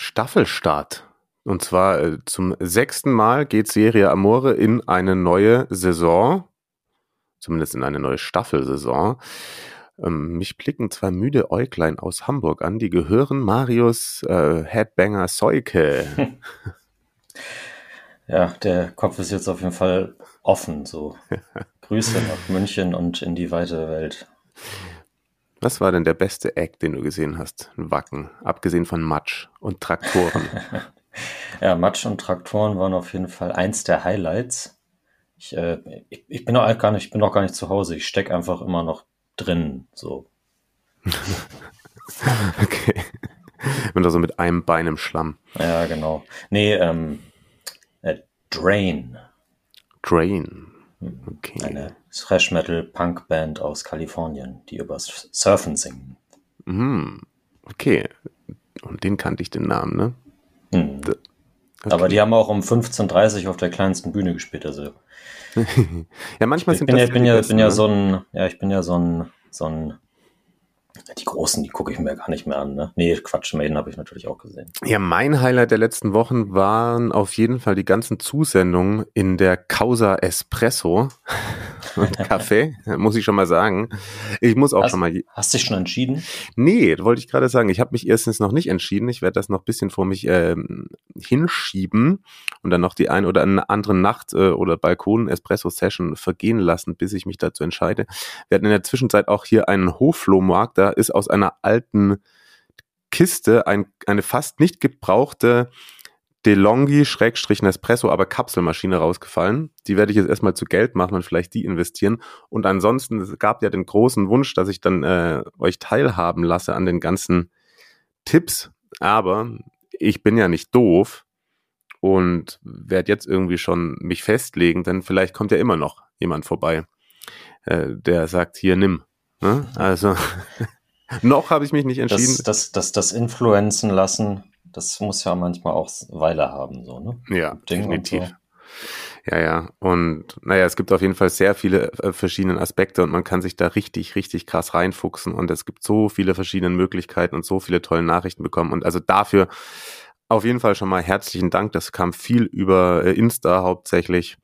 Staffelstart. Und zwar äh, zum sechsten Mal geht Serie Amore in eine neue Saison, zumindest in eine neue Staffelsaison. Ähm, mich blicken zwei müde Äuglein aus Hamburg an, die gehören Marius äh, Headbanger Seuke. Ja, der Kopf ist jetzt auf jeden Fall offen. So Grüße nach München und in die weite Welt. Was war denn der beste Act, den du gesehen hast? Ein Wacken, abgesehen von Matsch und Traktoren. Ja, Matsch und Traktoren waren auf jeden Fall eins der Highlights. Ich, äh, ich, ich bin noch gar nicht, ich bin noch gar nicht zu Hause. Ich stecke einfach immer noch drin. So. okay. Und also mit einem Bein im Schlamm. Ja, genau. Nee, ähm, äh, Drain. Drain. Okay. Eine Thrash Metal Punk Band aus Kalifornien, die über Surfen singen. Mhm. Okay. Und den kannte ich den Namen, ne? Hm. D- Aber okay. die haben auch um 15.30 Uhr auf der kleinsten Bühne gespielt. Also ja, manchmal ich sind bin das ja, bin die ja, besten, bin ja ne? so ein, ja, ich bin ja so ein, so ein, die großen, die gucke ich mir gar nicht mehr an, ne? Nee, Quatsch, Maiden habe ich natürlich auch gesehen. Ja, mein Highlight der letzten Wochen waren auf jeden Fall die ganzen Zusendungen in der Causa Espresso Kaffee, muss ich schon mal sagen. Ich muss auch Hast, schon mal. hast dich schon entschieden? Nee, wollte ich gerade sagen. Ich habe mich erstens noch nicht entschieden. Ich werde das noch ein bisschen vor mich ähm, hinschieben und dann noch die ein oder andere Nacht äh, oder Balkon-Espresso-Session vergehen lassen, bis ich mich dazu entscheide. Wir hatten in der Zwischenzeit auch hier einen Hofflohmarkt. Da ist aus einer alten Kiste ein, eine fast nicht gebrauchte DeLonghi Schrägstrich Nespresso, aber Kapselmaschine rausgefallen. Die werde ich jetzt erstmal zu Geld machen und vielleicht die investieren. Und ansonsten, es gab ja den großen Wunsch, dass ich dann äh, euch teilhaben lasse an den ganzen Tipps. Aber ich bin ja nicht doof und werde jetzt irgendwie schon mich festlegen, denn vielleicht kommt ja immer noch jemand vorbei, äh, der sagt, hier nimm. Ne? Also noch habe ich mich nicht entschieden. Das, das, das, das Influenzen lassen, das muss ja manchmal auch Weile haben, so, ne? Ja, Ding definitiv. so. Ja, ja. Und naja, es gibt auf jeden Fall sehr viele äh, verschiedene Aspekte und man kann sich da richtig, richtig krass reinfuchsen und es gibt so viele verschiedene Möglichkeiten und so viele tolle Nachrichten bekommen. Und also dafür auf jeden Fall schon mal herzlichen Dank. Das kam viel über äh, Insta hauptsächlich,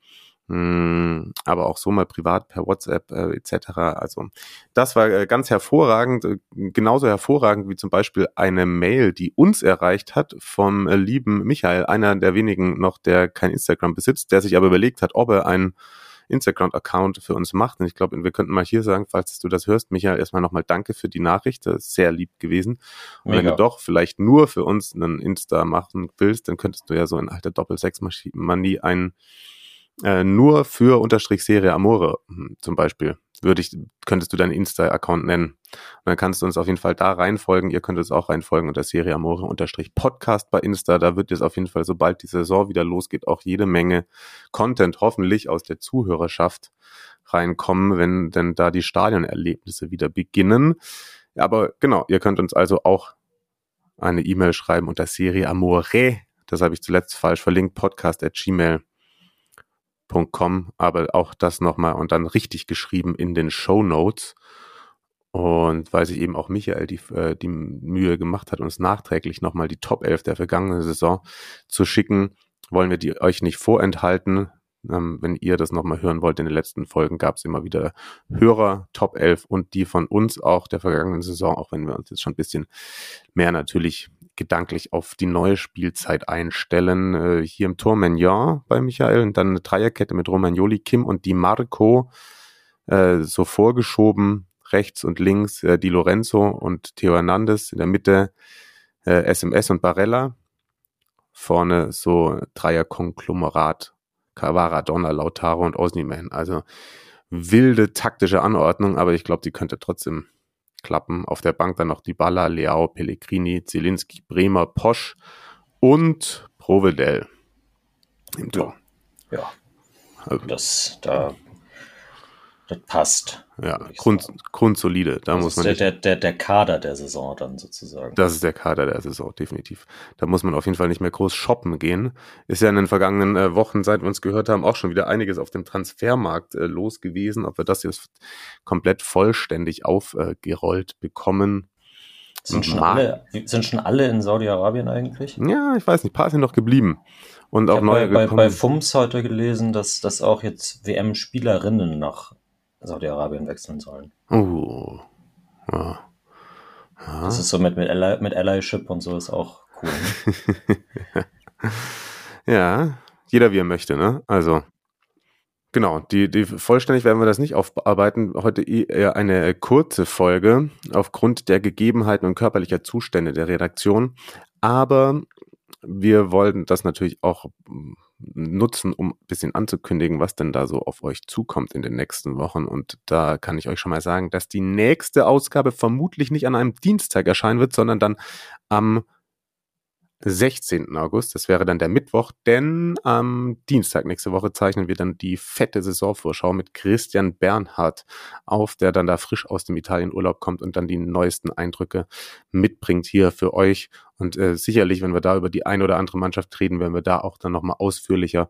Mm, aber auch so mal privat per WhatsApp äh, etc. Also das war äh, ganz hervorragend, äh, genauso hervorragend wie zum Beispiel eine Mail, die uns erreicht hat vom äh, lieben Michael, einer der wenigen noch, der kein Instagram besitzt, der sich aber überlegt hat, ob er einen Instagram-Account für uns macht. Und ich glaube, wir könnten mal hier sagen, falls du das hörst, Michael, erstmal nochmal danke für die Nachricht. Das ist sehr lieb gewesen. Und wenn Mega. du doch vielleicht nur für uns einen Insta machen willst, dann könntest du ja so in alter Doppel-Sechs-Manie einen äh, nur für Unterstrich Serie Amore hm, zum Beispiel würde ich, könntest du deinen Insta-Account nennen. Und dann kannst du uns auf jeden Fall da reinfolgen. Ihr könnt uns auch reinfolgen unter Serie Amore unterstrich Podcast bei Insta. Da wird jetzt auf jeden Fall, sobald die Saison wieder losgeht, auch jede Menge Content hoffentlich aus der Zuhörerschaft reinkommen, wenn denn da die Stadionerlebnisse wieder beginnen. Aber genau, ihr könnt uns also auch eine E-Mail schreiben unter Serie Amore. Das habe ich zuletzt falsch verlinkt, podcast at gmail Com, aber auch das nochmal und dann richtig geschrieben in den Show Notes. Und weil sich eben auch Michael die, äh, die Mühe gemacht hat, uns nachträglich nochmal die Top 11 der vergangenen Saison zu schicken, wollen wir die euch nicht vorenthalten. Ähm, wenn ihr das nochmal hören wollt, in den letzten Folgen gab es immer wieder Hörer Top 11 und die von uns auch der vergangenen Saison, auch wenn wir uns jetzt schon ein bisschen mehr natürlich gedanklich auf die neue Spielzeit einstellen. Äh, hier im Tor Magnan bei Michael und dann eine Dreierkette mit Romagnoli, Kim und Di Marco äh, so vorgeschoben, rechts und links äh, Di Lorenzo und Theo Hernandez, in der Mitte äh, SMS und Barella, vorne so Dreier-Konglomerat, Cavara, Donner, Lautaro und Osniman. Also wilde taktische Anordnung, aber ich glaube, die könnte trotzdem klappen. Auf der Bank dann noch die Balla, Leao, Pellegrini, Zielinski, Bremer, Posch und Provedel im Tor. Ja, Also, das, da, das passt. ja, Grund, grundsolide. Da Das muss ist man der, der, der, der Kader der Saison dann sozusagen. das ist der Kader der Saison, definitiv. Da muss man auf jeden Fall nicht mehr groß shoppen gehen. Ist ja in den vergangenen äh, Wochen, seit wir uns gehört haben, auch schon wieder einiges auf dem Transfermarkt äh, los gewesen. Ob wir das jetzt komplett vollständig aufgerollt bekommen. sind, schon alle, sind schon alle in Saudi-Arabien eigentlich? Ja, ich weiß nicht, ein paar sind noch geblieben. Und Ich auch neue bei, bei, bei FUMS heute gelesen, dass, dass auch jetzt WM-Spielerinnen nach Saudi-Arabien wechseln sollen. oh. Ja. Ja. Das ist so mit, mit, Ally, mit Allyship und so ist auch cool. Ne? Ja, jeder wie er möchte, ne? Also, genau, die, die vollständig werden wir das nicht aufarbeiten. Heute eher eine kurze Folge aufgrund der Gegebenheiten und körperlicher Zustände der Redaktion. Aber wir wollten das natürlich auch nutzen, um ein bisschen anzukündigen, was denn da so auf euch zukommt in den nächsten Wochen. Und da kann ich euch schon mal sagen, dass die nächste Ausgabe vermutlich nicht an einem Dienstag erscheinen wird, sondern dann am 16. August, das wäre dann der Mittwoch, denn am Dienstag nächste Woche zeichnen wir dann die fette Saisonvorschau mit Christian Bernhard auf, der dann da frisch aus dem Italienurlaub kommt und dann die neuesten Eindrücke mitbringt hier für euch. Und äh, sicherlich, wenn wir da über die ein oder andere Mannschaft reden, werden wir da auch dann nochmal ausführlicher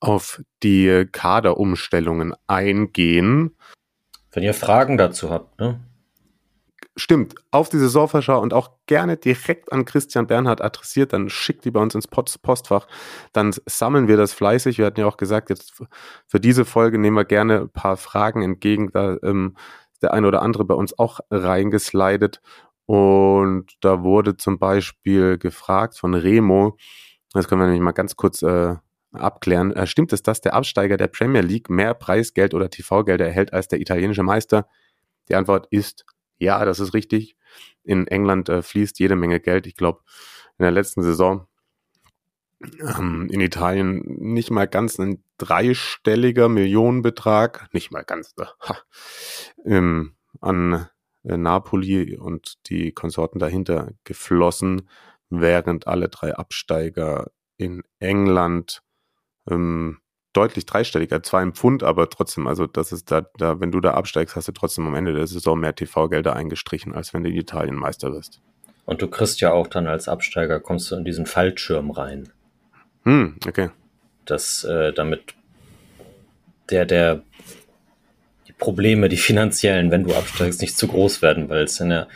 auf die Kaderumstellungen eingehen. Wenn ihr Fragen dazu habt, ne? Stimmt, auf die Saisonvorschau und auch gerne direkt an Christian Bernhard adressiert, dann schickt die bei uns ins Post Postfach, dann sammeln wir das fleißig. Wir hatten ja auch gesagt, jetzt für diese Folge nehmen wir gerne ein paar Fragen entgegen, da ähm, der eine oder andere bei uns auch reingeslidet und da wurde zum Beispiel gefragt von Remo, das können wir nämlich mal ganz kurz äh, abklären, äh, stimmt es, dass der Absteiger der Premier League mehr Preisgeld oder TV-Gelder erhält als der italienische Meister? Die Antwort ist ja, das ist richtig. In England äh, fließt jede Menge Geld. Ich glaube, in der letzten Saison ähm, in Italien nicht mal ganz ein dreistelliger Millionenbetrag, nicht mal ganz, äh, ähm, an äh, Napoli und die Konsorten dahinter geflossen, während alle drei Absteiger in England ähm, deutlich dreistelliger, zwar im Pfund, aber trotzdem, also das ist da, da, wenn du da absteigst, hast du trotzdem am Ende der Saison mehr TV-Gelder eingestrichen, als wenn du in Italien Meister wirst. Und du kriegst ja auch dann als Absteiger, kommst du in diesen Fallschirm rein. Hm, okay. dass äh, damit der, der, die Probleme, die finanziellen, wenn du absteigst, nicht zu groß werden, weil es in der,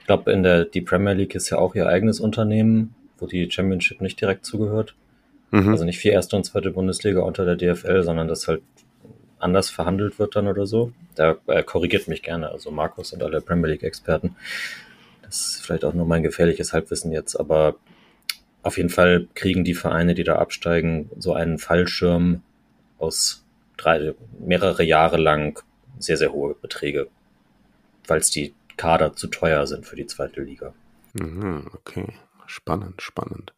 ich glaube, in der, die Premier League ist ja auch ihr eigenes Unternehmen, wo die Championship nicht direkt zugehört. Mhm. Also nicht wie erste und zweite Bundesliga unter der DFL, sondern das halt anders verhandelt wird dann oder so. Da äh, korrigiert mich gerne, also Markus und alle Premier League-Experten. Das ist vielleicht auch nur mein gefährliches Halbwissen jetzt, aber auf jeden Fall kriegen die Vereine, die da absteigen, so einen Fallschirm aus drei, mehrere Jahre lang sehr, sehr hohe Beträge, weil es die Kader zu teuer sind für die zweite Liga. Mhm, okay, spannend, spannend.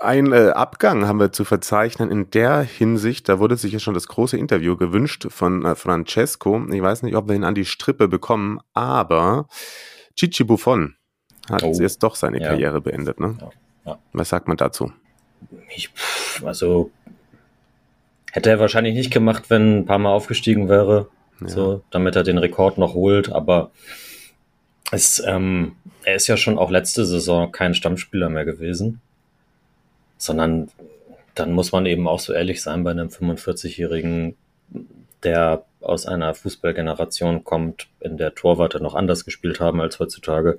Ein äh, Abgang haben wir zu verzeichnen in der Hinsicht, da wurde sich ja schon das große Interview gewünscht von äh, Francesco. Ich weiß nicht, ob wir ihn an die Strippe bekommen, aber Chichi Buffon hat Oh, jetzt doch seine ja. Karriere beendet. Ne? Ja, ja. Was sagt man dazu? Ich, also hätte er wahrscheinlich nicht gemacht, wenn ein paar Mal aufgestiegen wäre, so, damit er den Rekord noch holt, aber es, ähm, er ist ja schon auch letzte Saison kein Stammspieler mehr gewesen, sondern dann muss man eben auch so ehrlich sein bei einem 45-Jährigen, der aus einer Fußballgeneration kommt, in der Torwarte noch anders gespielt haben als heutzutage,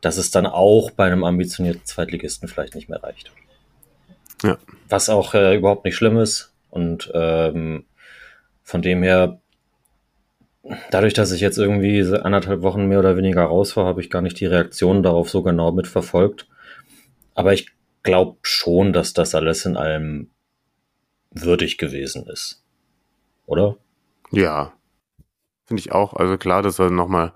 dass es dann auch bei einem ambitionierten Zweitligisten vielleicht nicht mehr reicht. Ja. Was auch äh, überhaupt nicht schlimm ist. Und ähm, von dem her, dadurch, dass ich jetzt irgendwie anderthalb Wochen mehr oder weniger raus war, habe ich gar nicht die Reaktionen darauf so genau mitverfolgt. Aber ich glaube schon, dass das alles in allem würdig gewesen ist. Oder? Ja, finde ich auch. Also klar, das soll nochmal,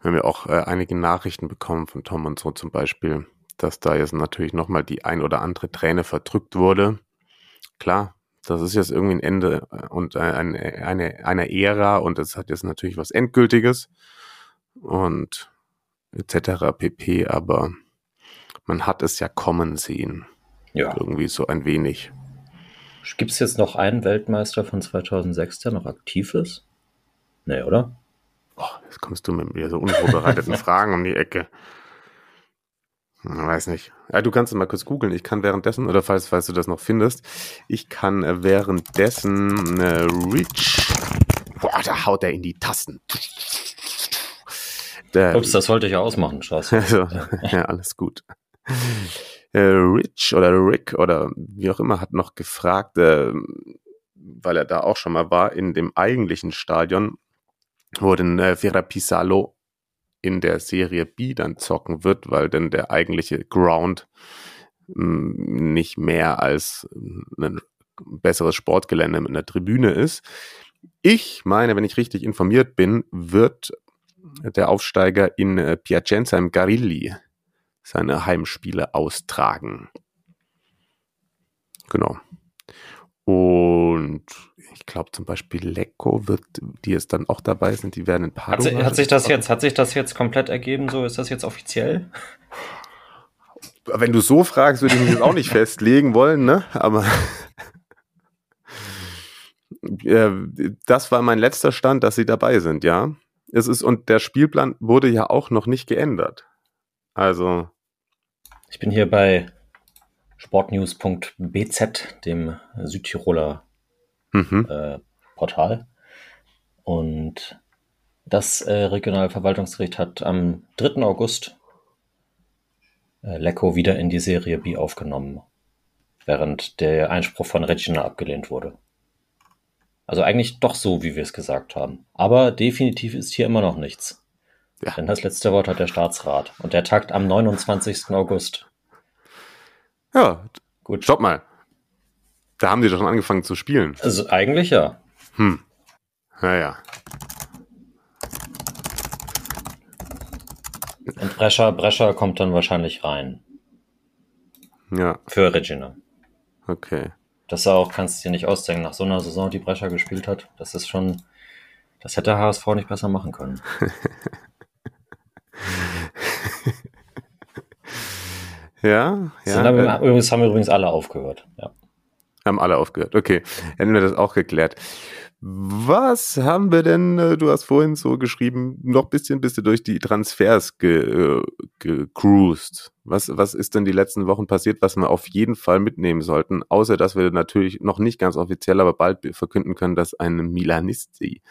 wir haben ja auch äh, einige Nachrichten bekommen von Tom und so zum Beispiel, dass da jetzt natürlich nochmal die ein oder andere Träne verdrückt wurde. Klar, das ist jetzt irgendwie ein Ende äh, und äh, eine, eine, eine Ära und es hat jetzt natürlich was Endgültiges. Und etc. pp. Aber man hat es ja kommen sehen. Ja. Irgendwie so ein wenig. Gibt es jetzt noch einen Weltmeister von 2006, der noch aktiv ist? Nee, oder? Oh, jetzt kommst du mit mir so unvorbereiteten Fragen um die Ecke. Hm, weiß nicht. Ja, du kannst es mal kurz googeln. Ich kann währenddessen, oder falls, falls du das noch findest, ich kann äh, währenddessen äh, Rich. Boah, da haut er in die Tasten. Der, Ups, das wollte ich ja ausmachen, Strauß. also, ja, alles gut. Äh, Rich oder Rick oder wie auch immer hat noch gefragt, äh, weil er da auch schon mal war, in dem eigentlichen Stadion, wo denn äh, Vera Pisalo in der Serie B dann zocken wird, weil denn der eigentliche Ground mh, nicht mehr als ein besseres Sportgelände mit einer Tribüne ist. Ich meine, wenn ich richtig informiert bin, wird der Aufsteiger in äh, Piacenza im Garilli seine Heimspiele austragen. Genau. Und ich glaube zum Beispiel Lecco wird, die jetzt dann auch dabei sind, die werden in Hat, Padua. si- hat sich das jetzt, hat sich das jetzt komplett ergeben? So ist das jetzt offiziell? Wenn du so fragst, würde ich mich jetzt auch nicht festlegen wollen, ne? Aber das war mein letzter Stand, dass sie dabei sind, ja. Es ist, und der Spielplan wurde ja auch noch nicht geändert. Also, Ich bin hier bei sportnews.bz, dem Südtiroler mhm. äh, Portal. Und das äh, Regionalverwaltungsgericht hat am 3. August äh, Lecco wieder in die Serie B aufgenommen, während der Einspruch von Regina abgelehnt wurde. Also eigentlich doch so, wie wir es gesagt haben. Aber definitiv ist hier immer noch nichts. Ja. Denn das letzte Wort hat der Staatsrat. Und der tagt am 29. August. ja, Gut. stopp mal. Da haben die doch schon angefangen zu spielen. Also eigentlich ja. Hm. Naja. Und Brescher, Brescher kommt dann wahrscheinlich rein. Ja, Für Regina. okay. Das auch, kannst du dir nicht ausdenken, nach so einer Saison, die Brescher gespielt hat. Das ist schon, das hätte HSV nicht besser machen können. Ja, Ja, ja. sind äh, übrigens haben übrigens alle aufgehört. Ja. Haben alle aufgehört. Okay, hätten wir das auch geklärt. Was haben wir denn, äh, du hast vorhin so geschrieben, noch ein bisschen bist du durch die Transfers ge, äh, gecruised. Was, was ist denn die letzten Wochen passiert, was wir auf jeden Fall mitnehmen sollten? Außer, dass wir natürlich noch nicht ganz offiziell, aber bald verkünden können, dass ein Milanisti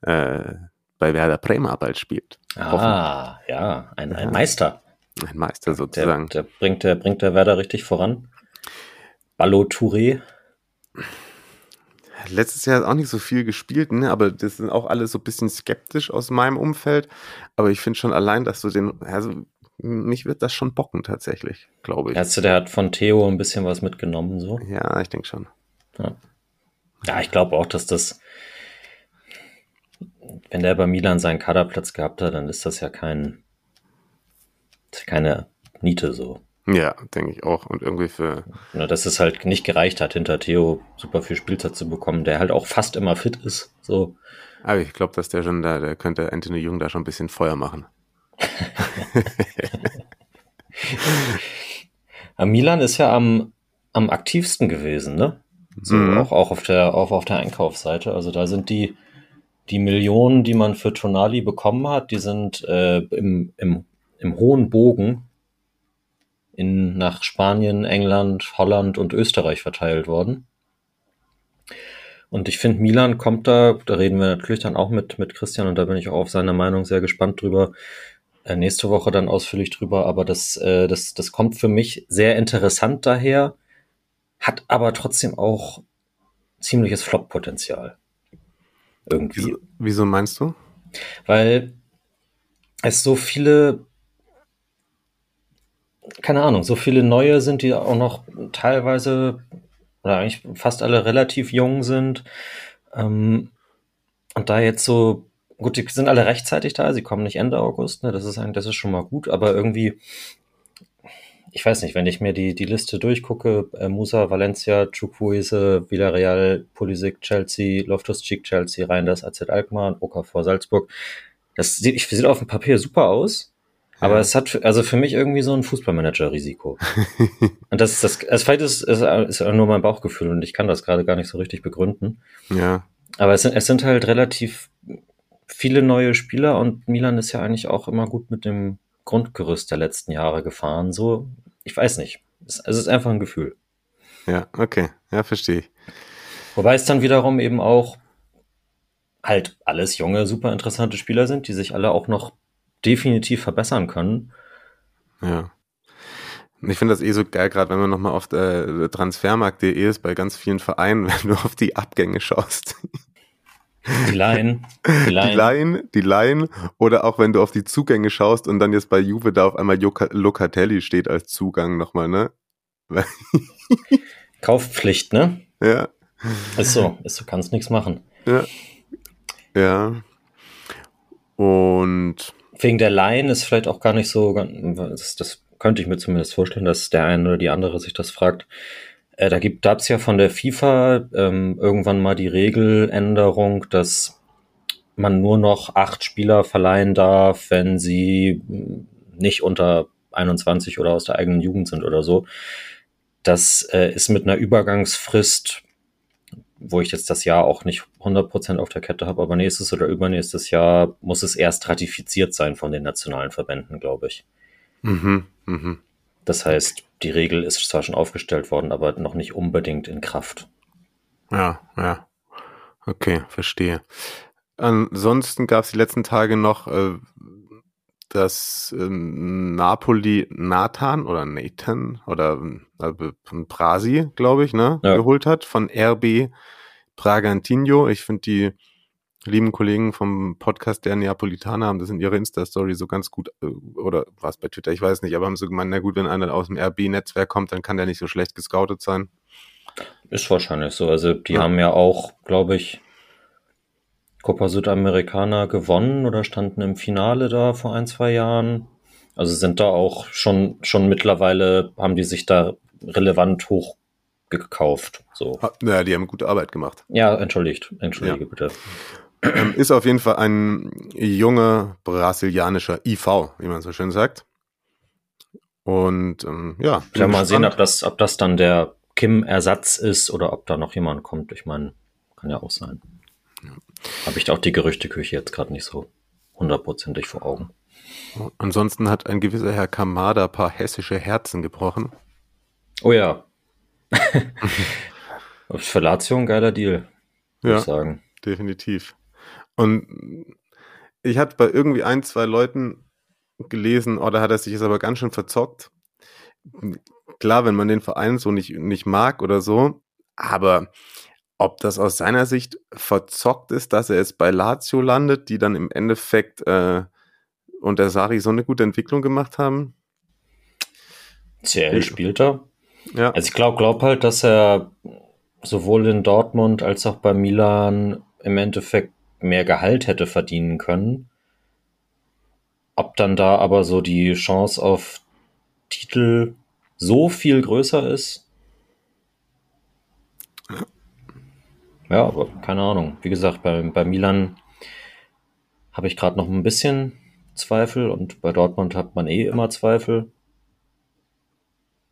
äh, bei Werder Bremer bald spielt. Ah, ja, ein, ein. Meister. Ein Meister Der, sozusagen. der, bringt, der bringt der Werder richtig voran. Ballo Touré. Letztes Jahr hat auch nicht so viel gespielt, ne? aber das sind auch alle so ein bisschen skeptisch aus meinem Umfeld. Aber ich finde schon allein, dass du den, also mich wird das schon bocken tatsächlich, glaube ich. Also der hat von Theo ein bisschen was mitgenommen, so. Ja, ich denke schon. Ja, ich glaube auch, dass das, wenn der bei Milan seinen Kaderplatz gehabt hat, dann ist das ja kein, keine Niete so. Ja, denke ich auch. Und irgendwie für, Ne, dass es halt nicht gereicht hat, hinter Theo super viel Spielzeit zu bekommen, der halt auch fast immer fit ist. So. aber ich glaube, dass der schon da, der könnte Anthony Jung da schon ein bisschen Feuer machen. Milan ist ja am, am aktivsten gewesen, ne? So, Mhm. auch, auch auf der, auch auf der Einkaufsseite. Also da sind die, die Millionen, die man für Tonali bekommen hat, die sind äh, im, im, im hohen Bogen in, nach Spanien, England, Holland und Österreich verteilt worden. Und ich finde, Milan kommt da, da reden wir natürlich dann auch mit, mit Christian und da bin ich auch auf seine Meinung sehr gespannt drüber. Äh, nächste Woche dann ausführlich drüber, aber das, äh, das, das kommt für mich sehr interessant daher, hat aber trotzdem auch ziemliches Flop-Potenzial. Irgendwie Wieso, wieso meinst du? weil es so viele, keine Ahnung, so viele neue sind, die auch noch teilweise oder eigentlich fast alle relativ jung sind. Ähm, und da jetzt so, gut, die sind alle rechtzeitig da, sie kommen nicht Ende August, ne, das ist eigentlich, das ist schon mal gut, aber irgendwie, ich weiß nicht, wenn ich mir die, die Liste durchgucke, äh, Musa, Valencia, Chukwueze, Villarreal, Pulisic, Chelsea, Loftus-Cheek, Chelsea, Reinders, AZ Alkmaar, Okafor, Salzburg, das sieht, sieht auf dem Papier super aus, Aber Ja. es hat also für mich irgendwie so ein Fußballmanager-Risiko. und das ist das, also vielleicht ist es ist nur mein Bauchgefühl und ich kann das gerade gar nicht so richtig begründen. Ja, Aber es sind, es sind halt relativ viele neue Spieler und Milan ist ja eigentlich auch immer gut mit dem Grundgerüst der letzten Jahre gefahren. So, ich weiß nicht. Es, es ist einfach ein Gefühl. ja, okay. Ja, verstehe ich. Wobei es dann wiederum eben auch halt alles junge, super interessante Spieler sind, die sich alle auch noch definitiv verbessern können. Ja. Ich finde das eh so geil, gerade wenn man nochmal auf äh, transfermarkt.de ist, bei ganz vielen Vereinen, wenn du auf die Abgänge schaust. Die Laien, die Die Laien. Laien, die Laien, oder auch wenn du auf die Zugänge schaust und dann jetzt bei Juve da auf einmal Loca- Locatelli steht als Zugang nochmal, ne? Kaufpflicht, ne? Ja, Ist so, ist so, kannst nichts machen. ja. Ja. Und Wegen der Laien ist vielleicht auch gar nicht so, das, das könnte ich mir zumindest vorstellen, dass der eine oder die andere sich das fragt. Äh, da gibt gab's ja von der FIFA ähm, irgendwann mal die Regeländerung, dass man nur noch acht Spieler verleihen darf, wenn sie mh, nicht unter 21 oder aus der eigenen Jugend sind oder so. Das äh, ist mit einer Übergangsfrist, wo ich jetzt das Jahr auch nicht 100% auf der Kette habe, aber nächstes oder übernächstes Jahr muss es erst ratifiziert sein von den nationalen Verbänden, glaube ich. mhm, mhm. Das heißt, die Regel ist zwar schon aufgestellt worden, aber noch nicht unbedingt in Kraft. Ja, ja. Okay, verstehe. Ansonsten gab es die letzten Tage noch äh, dass ähm, Napoli Nathan oder Nathan oder äh, Prasi, glaube ich, ne, Ja. geholt hat von RB Bragantino. Ich finde die lieben Kollegen vom Podcast der Neapolitaner haben das in ihrer Insta-Story so ganz gut, äh, oder was bei Twitter, ich weiß nicht, aber haben so gemeint, na gut, wenn einer aus dem RB-Netzwerk kommt, dann kann der nicht so schlecht gescoutet sein. Ist wahrscheinlich so. Also die Ja. haben ja auch, glaube ich, Copa Südamericana gewonnen oder standen im Finale da vor ein, zwei Jahren. Also sind da auch schon, schon mittlerweile, haben die sich da relevant hoch gekauft. So. Ha- Ja, die haben gute Arbeit gemacht. Ja, entschuldigt. Entschuldige bitte. Ähm, ist auf jeden Fall ein junger brasilianischer IV, wie man so schön sagt. Und ähm, ja, bin Ja, mal sehen, ob das, ob das dann der Kim-Ersatz ist oder ob da noch jemand kommt. Ich meine, kann ja auch sein. Habe ich da auch die Gerüchteküche jetzt gerade nicht so hundertprozentig vor Augen. Ansonsten hat ein gewisser Herr Kamada ein paar hessische Herzen gebrochen. Oh ja. Für Lazio ein geiler Deal, würde Ja, ich sagen. definitiv. Und ich hatte bei irgendwie ein, zwei Leuten gelesen, oh, da hat er sich jetzt aber ganz schön verzockt. Klar, wenn man den Verein so nicht, nicht mag oder so, aber ob das aus seiner Sicht verzockt ist, dass er jetzt bei Lazio landet, die dann im Endeffekt äh, unter Sari so eine gute Entwicklung gemacht haben. CL spielt er. Ja, Also ich glaube glaub halt, dass er sowohl in Dortmund als auch bei Milan im Endeffekt mehr Gehalt hätte verdienen können. Ob dann da aber so die Chance auf Titel so viel größer ist? Ja, aber keine Ahnung. Wie gesagt, bei, bei Milan habe ich gerade noch ein bisschen Zweifel und bei Dortmund hat man eh immer Zweifel.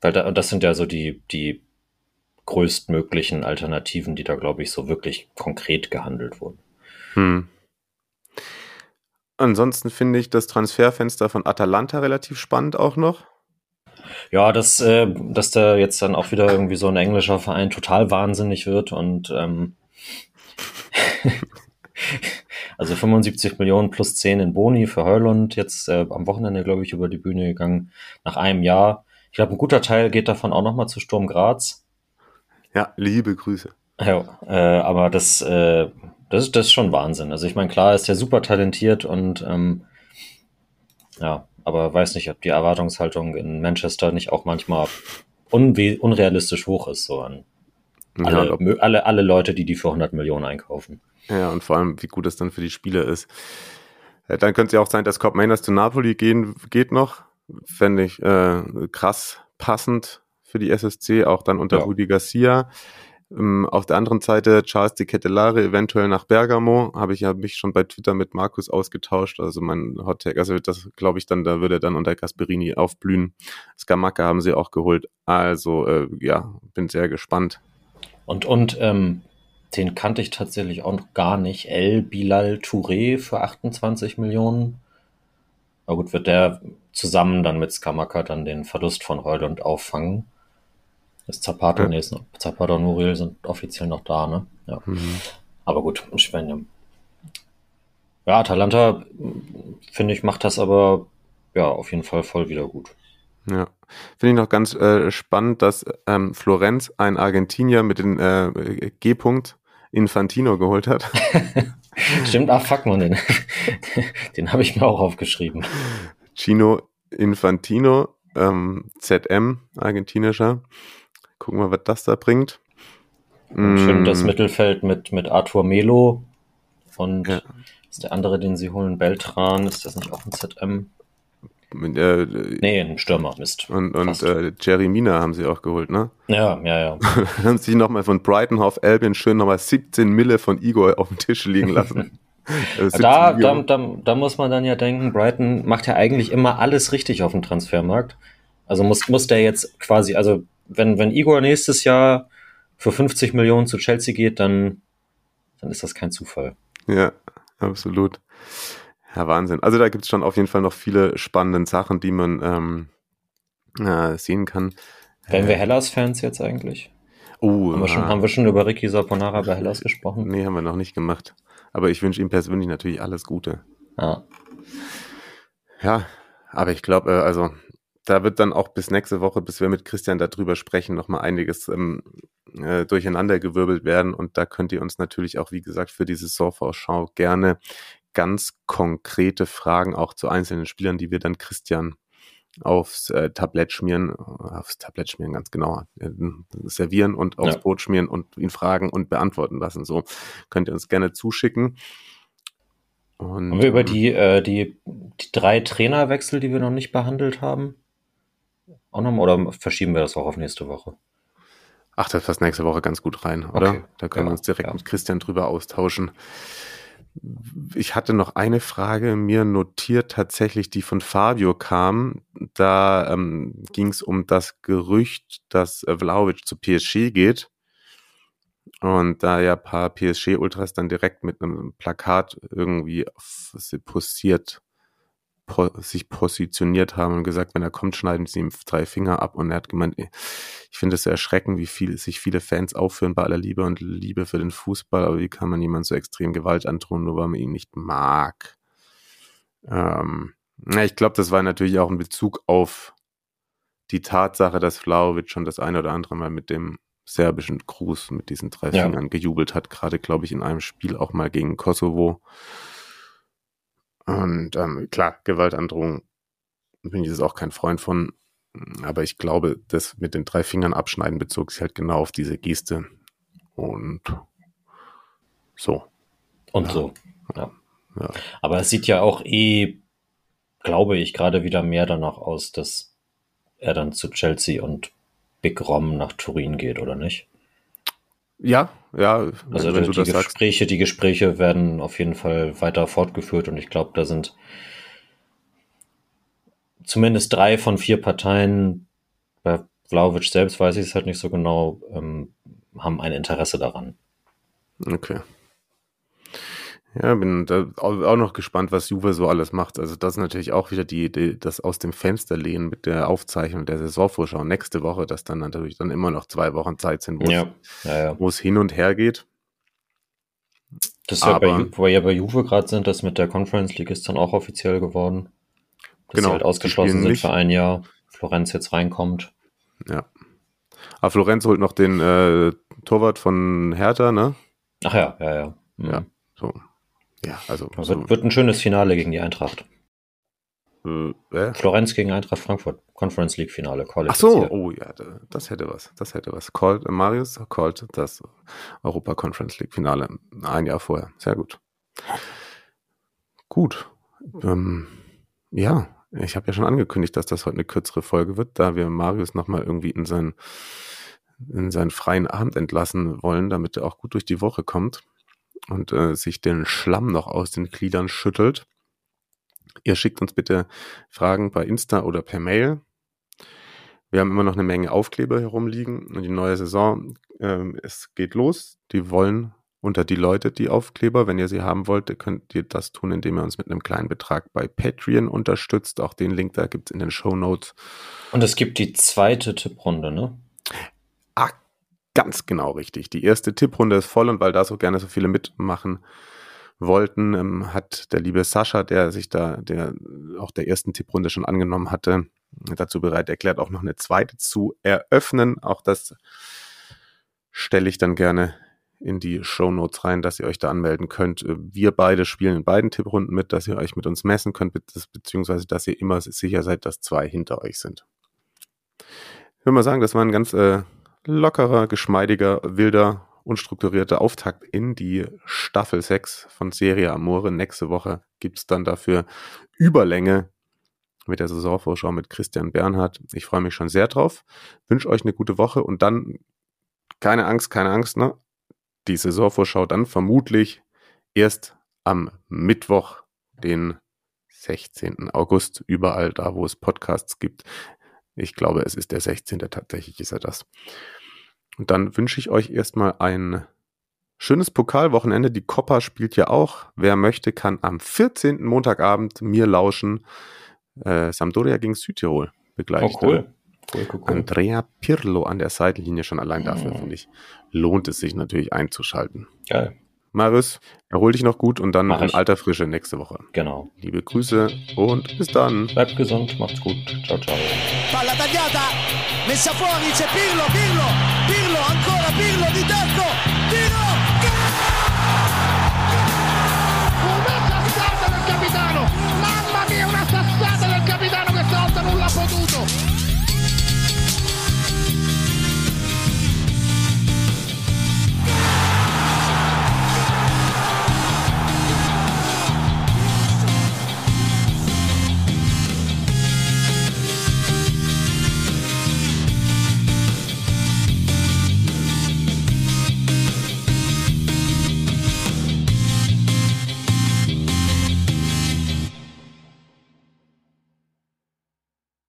Weil da, und das sind ja so die, die größtmöglichen Alternativen, die da, glaube ich, so wirklich konkret gehandelt wurden. Hm. Ansonsten finde ich das Transferfenster von Atalanta relativ spannend auch noch. Ja, dass, äh, dass da jetzt dann auch wieder irgendwie so ein englischer Verein total wahnsinnig wird und ähm, also 75 Millionen plus 10 in Boni für Hörlund, jetzt äh, am Wochenende, glaube ich, über die Bühne gegangen, nach einem Jahr. Ich glaube, ein guter Teil geht davon auch nochmal zu Sturm Graz. Ja, liebe Grüße. Ja, äh, aber das, äh, das, ist, das ist schon Wahnsinn. Also ich meine, klar ist der super talentiert und ähm, ja, aber weiß nicht, ob die Erwartungshaltung in Manchester nicht auch manchmal unrealistisch hoch ist, so an Ja, alle, mö- alle, alle Leute, die die für 100 Millionen einkaufen. ja, und vor allem, wie gut das dann für die Spieler ist. Dann könnte es ja auch sein, dass Cobb Mainers zu Napoli gehen, geht noch. Fände ich äh, krass passend für die SSC, auch dann unter Ja. Rudi Garcia. Ähm, auf der anderen Seite Charles Di Kettelare eventuell nach Bergamo, habe ich ja mich schon bei Twitter mit Markus ausgetauscht, also mein Hot Take, also das glaube ich dann, da würde er dann unter Gasperini aufblühen. Skamaka haben sie auch geholt, also äh, ja, bin sehr gespannt. Und, und ähm, den kannte ich tatsächlich auch noch gar nicht. El Bilal Touré für 28 Millionen. Na gut, wird der zusammen dann mit Skamaka dann den Verlust von Reulund auffangen. Das Zapato, ja. nee, ist noch, Zapato und Muriel sind offiziell noch da, ne? Ja. Mhm. Aber gut, ich meine, ja, Atalanta, finde ich, macht das aber ja auf jeden Fall voll wieder gut. Ja, finde ich noch ganz äh, spannend, dass ähm, Florenz ein Argentinier mit dem äh, G-Punkt Infantino geholt hat. Stimmt, ach fuck man, den, den habe ich mir auch aufgeschrieben. Chino Infantino, ähm, ZM, argentinischer. Gucken wir, was das da bringt. Schön mm. das Mittelfeld mit, mit Arthur Melo und ja. ist der andere, den sie holen, Beltran, ist das nicht auch ein ZM? Äh, nee, ein Stürmer, Mist. Und, und äh, Jerry Mina haben sie auch geholt, ne? Ja, ja, ja. haben sie nochmal von Brighton Hove Albion schön nochmal 17 Mille von Igor auf dem Tisch liegen lassen. also da, da, da, da, muss man dann ja denken, Brighton macht ja eigentlich immer alles richtig auf dem Transfermarkt. Also muss, muss der jetzt quasi, also wenn, wenn Igor nächstes Jahr für 50 Millionen zu Chelsea geht, dann, dann ist das kein Zufall. Ja, absolut. Ja, Wahnsinn. Also da gibt es schon auf jeden Fall noch viele spannende Sachen, die man ähm, äh, sehen kann. Wären wir Hellas-Fans jetzt eigentlich? Oh, haben, wir schon, haben wir schon über Ricky Saponara bei Hellas gesprochen? Nee, haben wir noch nicht gemacht. Aber ich wünsche ihm persönlich natürlich alles Gute. Ja. Ja, aber ich glaube, äh, also da wird dann auch bis nächste Woche, bis wir mit Christian darüber sprechen, nochmal einiges ähm, äh, durcheinandergewirbelt werden. Und da könnt ihr uns natürlich auch, wie gesagt, für diese Saisonvorschau gerne ganz konkrete Fragen auch zu einzelnen Spielern, die wir dann Christian aufs äh, Tablett schmieren, aufs Tablett schmieren ganz genau, äh, servieren und aufs ja. Brot schmieren und ihn fragen und beantworten lassen. So könnt ihr uns gerne zuschicken. Und, haben wir über ähm, die, äh, die, die drei Trainerwechsel, die wir noch nicht behandelt haben, auch nochmal oder verschieben wir das auch auf nächste Woche? Ach, das passt nächste Woche ganz gut rein, oder? Okay. Da können ja, wir uns direkt ja. mit Christian drüber austauschen. Ich hatte noch eine Frage mir notiert, tatsächlich, die von Fabio kam. Da ähm, ging es um das Gerücht, dass äh, Vlaovic zu PSG geht. Und da ja ein paar PSG-Ultras dann direkt mit einem Plakat irgendwie posiert, po sich positioniert haben und gesagt, wenn er kommt, schneiden sie ihm drei Finger ab. Und er hat gemeint, ich finde es sehr erschreckend, wie viel sich viele Fans aufführen bei aller Liebe und Liebe für den Fußball, aber wie kann man jemand so extrem Gewalt antun, nur weil man ihn nicht mag? Ähm, ja, ich glaube, das war natürlich auch in Bezug auf die Tatsache, dass Vlaovic schon das eine oder andere Mal mit dem serbischen Gruß mit diesen drei ja. Fingern gejubelt hat, gerade glaube ich in einem Spiel auch mal gegen Kosovo. Und ähm, klar, Gewaltandrohung bin ich jetzt auch kein Freund von. Aber ich glaube, das mit den drei Fingern abschneiden bezog sich halt genau auf diese Geste. Und so. Und ja. so. Ja. ja. Aber es sieht ja auch eh, glaube ich, gerade wieder mehr danach aus, dass er dann zu Chelsea und Big Rom nach Turin geht, oder nicht? Ja, ja. Also wenn die, die Gespräche, sagst. die Gespräche werden auf jeden Fall weiter fortgeführt und ich glaube, da sind zumindest drei von vier Parteien, bei Vlaovic selbst weiß ich es halt nicht so genau, ähm, haben ein Interesse daran. Okay. Ja, bin da auch noch gespannt, was Juve so alles macht. Also das ist natürlich auch wieder die Idee, das aus dem Fenster lehnen mit der Aufzeichnung der Saisonvorschau nächste Woche, dass dann natürlich dann immer noch zwei Wochen Zeit sind, wo, ja. es, ja, ja. wo es hin und her geht. Das ist ja bei, wo wir ja bei Juve gerade sind, das mit der Conference League ist dann auch offiziell geworden. Dass genau, sie halt ausgeschlossen sind nicht. für ein Jahr. Florenz jetzt reinkommt. Ja. Aber Florenz holt noch den äh, Torwart von Hertha, ne? Ach ja, ja, ja. Mhm. Ja, so. Ja, also. Das wird, wird ein schönes Finale gegen die Eintracht. Äh, Florenz gegen Eintracht Frankfurt, Conference League Finale. Ach so, oh ja, das hätte was. Das hätte was. Called, Marius called das Europa Conference League Finale ein Jahr vorher. Sehr gut. Gut. Ähm, ja, ich habe ja schon angekündigt, dass das heute eine kürzere Folge wird, da wir Marius nochmal irgendwie in sein in seinen freien Abend entlassen wollen, damit er auch gut durch die Woche kommt und äh, sich den Schlamm noch aus den Gliedern schüttelt. Ihr schickt uns bitte Fragen bei Insta oder per Mail. Wir haben immer noch eine Menge Aufkleber herumliegen und die neue Saison, äh, es geht los. Die wollen unter die Leute die Aufkleber. Wenn ihr sie haben wollt, könnt ihr das tun, indem ihr uns mit einem kleinen Betrag bei Patreon unterstützt. Auch den Link da gibt es in den Show Notes. Und es gibt die zweite Tipprunde, ne? Ganz genau richtig. Die erste Tipprunde ist voll und weil da so gerne so viele mitmachen wollten, ähm, hat der liebe Sascha, der sich da, der auch der ersten Tipprunde schon angenommen hatte, dazu bereit erklärt, auch noch eine zweite zu eröffnen. Auch das stelle ich dann gerne in die Show Notes rein, dass ihr euch da anmelden könnt. Äh, wir beide spielen in beiden Tipprunden mit, dass ihr euch mit uns messen könnt, beziehungsweise dass ihr immer sicher seid, dass zwei hinter euch sind. Ich würde mal sagen, das war ein ganz äh, lockerer, geschmeidiger, wilder, unstrukturierter Auftakt in die Staffel 6 von Serie Amore. Nächste Woche gibt es dann dafür Überlänge mit der Saisonvorschau mit Christian Bernhard. Ich freue mich schon sehr drauf. Wünsche euch eine gute Woche und dann keine Angst, keine Angst, ne? die Saisonvorschau dann vermutlich erst am Mittwoch, den 16. August, überall da, wo es Podcasts gibt. Ich glaube, es ist der 16. tatsächlich ist er das. Und dann wünsche ich euch erstmal ein schönes Pokalwochenende. Die Coppa spielt ja auch. Wer möchte, kann am 14. Montagabend mir lauschen. Äh, Sampdoria gegen Südtirol begleitet. Oh, cool. Cool, cool, cool. Andrea Pirlo an der Seitenlinie schon allein dafür, mhm. finde ich, lohnt es sich natürlich einzuschalten. Geil. Marius, erhol dich noch gut und dann Mach in alter Frische nächste Woche. Genau. Liebe Grüße und bis dann. Bleibt gesund, macht's gut. Ciao, ciao. Palla tagliata, messa fuori, c'è Pirlo, Pirlo,